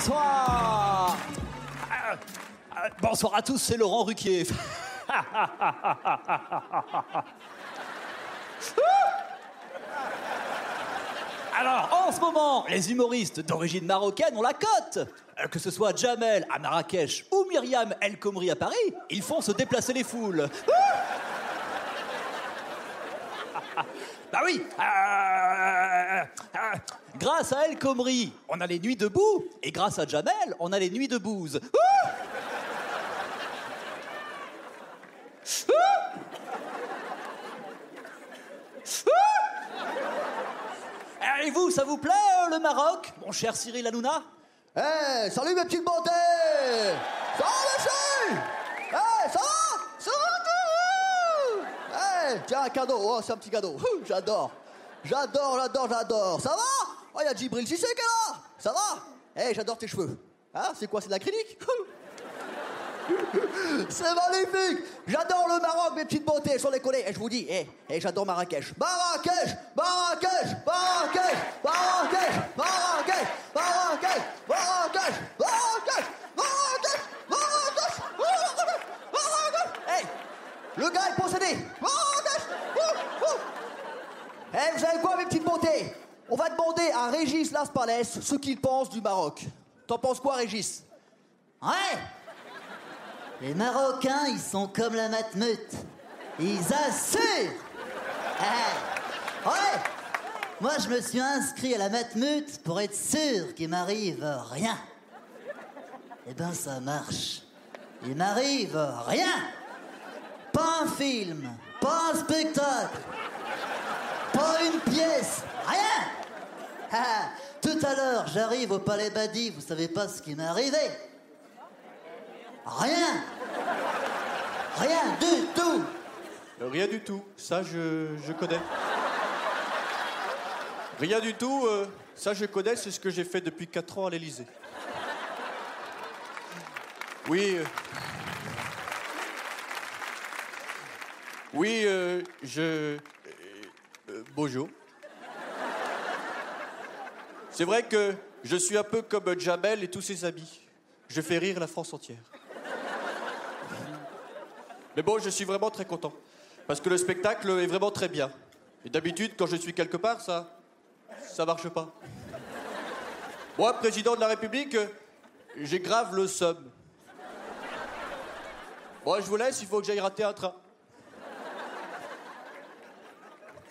Bonsoir Bonsoir à tous, c'est Laurent Ruquier. Alors, en ce moment, les humoristes d'origine marocaine ont la cote. Euh, Que ce soit Jamel à Marrakech ou Myriam El Khomri à Paris, ils font se déplacer les foules. Bah oui euh, euh, euh, Grâce à El Khomri, on a les nuits debout, et grâce à Jamel, on a les nuits de bouse. Et vous, ça vous plaît, le Maroc, mon cher Cyril Hanouna? Eh, salut mes petites beautés Tiens, un cadeau. Oh, c'est un petit cadeau. J'adore. J'adore, j'adore, j'adore. Ça va Oh, il y a Djibril Sissé qui est là. Ça va Eh, hey, j'adore tes cheveux. Hein C'est quoi C'est de l'acrylique C'est magnifique J'adore le Maroc, mes petites beautés, sont les. Et je vous dis, eh, eh, j'adore Marrakech. Marrakech Marrakech Marrakech Marrakech Marrakech Marrakech Marrakech à Régis Las Palais ce qu'il pense du Maroc. T'en penses quoi, Régis? Ouais Les Marocains, ils sont comme la matmeute. Ils assurent Ah, Ouais Moi, je me suis inscrit à la matmeute pour être sûr qu'il m'arrive rien. Eh ben, ça marche. Il m'arrive rien Pas un film, pas un spectacle, pas une pièce, rien Tout à l'heure, j'arrive au Palais Badi, vous savez pas ce qui m'est arrivé Rien Rien du tout Rien du tout, ça je, connais. Rien du tout, euh, ça je connais, c'est ce que j'ai fait depuis 4 ans à l'Élysée. Oui. euh, Oui, euh, je. bonjour. C'est vrai que je suis un peu comme Jamel et tous ses amis. Je fais rire la France entière. Mais bon, je suis vraiment très content. Parce que le spectacle est vraiment très bien. Et d'habitude, quand je suis quelque part, ça. ça marche pas. Moi, président de la République, j'ai grave le seum. Bon, je vous laisse, il faut que j'aille rater un train.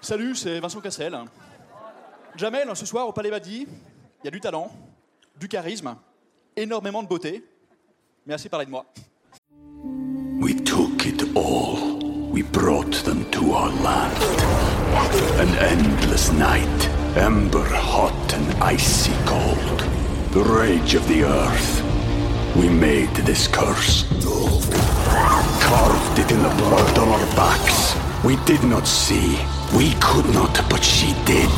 Salut, c'est Vincent Cassel. Jamel, ce soir au Palais Badi, il y a du talent, du charisme, énormément de beauté, mais assez parlé de moi. we took it all. We brought them to our land. An endless night, ember hot and icy cold. The rage of the earth. We made this curse. Carved it in the blood on our backs. We did not see. We could not, but she did.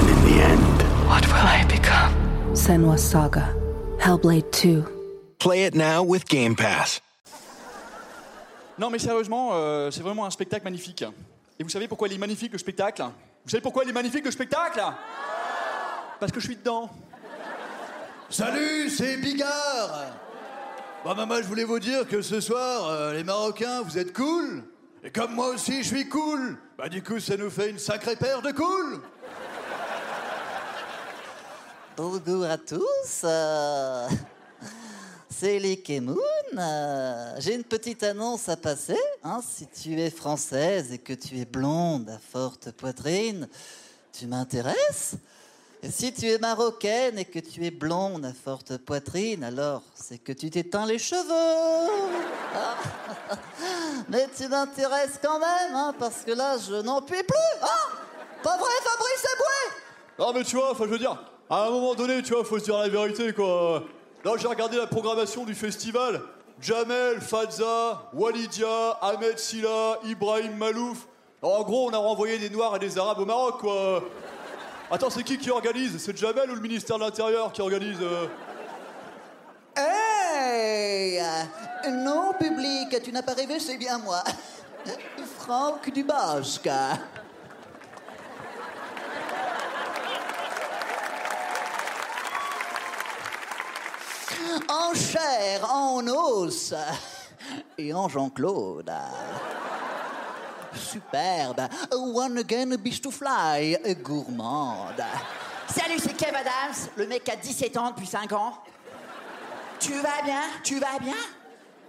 And in the end, What will I become? Senwa Saga. Hellblade 2. Play it now with Game Pass. Non mais sérieusement, euh, c'est vraiment un spectacle magnifique. Et vous savez pourquoi il est magnifique le spectacle? Vous savez pourquoi il est magnifique le spectacle? Parce que je suis dedans. Salut, c'est Bigard Bon, bah, moi, je voulais vous dire que ce soir, euh, les Marocains, vous êtes cool? Et comme moi aussi, je suis cool. Bah, du coup, ça nous fait une sacrée paire de cool. Bonjour à tous. euh, C'est Lick et Moon. euh, J'ai une petite annonce à passer. hein, si tu es française et que tu es blonde à forte poitrine, tu m'intéresses. Si tu es marocaine et que tu es blonde à forte poitrine, alors c'est que tu t'éteins les cheveux. Ah. Mais tu m'intéresses quand même, hein, parce que là, je n'en puis plus. Ah Pas vrai, Fabrice Eboué? Non mais tu vois, enfin je veux dire, À un moment donné, tu vois, faut se dire la vérité, quoi. Là, j'ai regardé la programmation du festival. Jamel, Fadza, Walidia, Ahmed Silla, Ibrahim Malouf. Alors, en gros, on a renvoyé des Noirs et des Arabes au Maroc, quoi. Attends, c'est qui qui organise? C'est Jamel ou le ministère de l'Intérieur qui organise euh? Hey Non, public, tu n'as pas rêvé, c'est bien moi. Franck Dubosc. En chair, en os et en Jean-Claude. Superbe. One again, beach to fly, gourmande. Salut, c'est Kev Adams, le mec qui a 17 ans depuis 5 ans. Tu vas bien? Tu vas bien?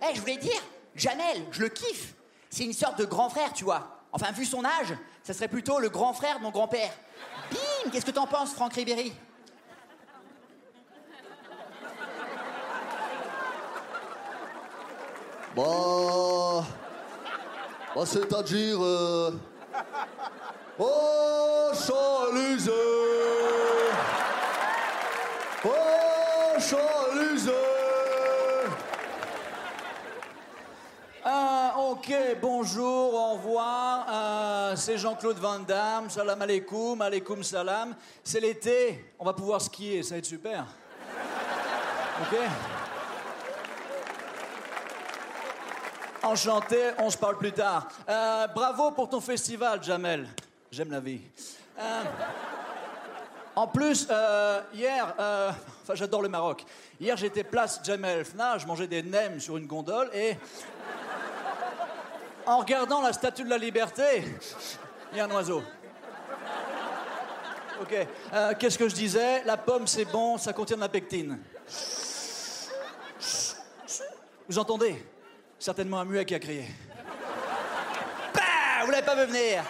Eh, je voulais dire, Jamel, je le kiffe. C'est une sorte de grand frère, tu vois. Enfin, vu son âge, ça serait plutôt le grand frère de mon grand-père. Bim Qu'est-ce que t'en penses, Franck Ribéry? Bah, c'est-à-dire. Oh, Champs-Élysées Oh, Champs-Élysées Euh, ok, bonjour, au revoir. Euh, c'est Jean-Claude Van Damme. Salam alaikum, alaikum salam. C'est l'été, on va pouvoir skier, ça va être super. Ok? Enchanté, on se parle plus tard. Euh, bravo pour ton festival, Jamel. J'aime la vie. Euh, en plus, euh, hier, enfin j'adore le Maroc. Hier j'étais place Jamel Fna, je mangeais des nems sur une gondole et en regardant la statue de la liberté, il y a un oiseau. Ok, qu'est-ce que je disais? La pomme c'est bon, ça contient de la pectine. Vous entendez? Certainement un muet qui a crié. Bah Vous l'avez pas vu venir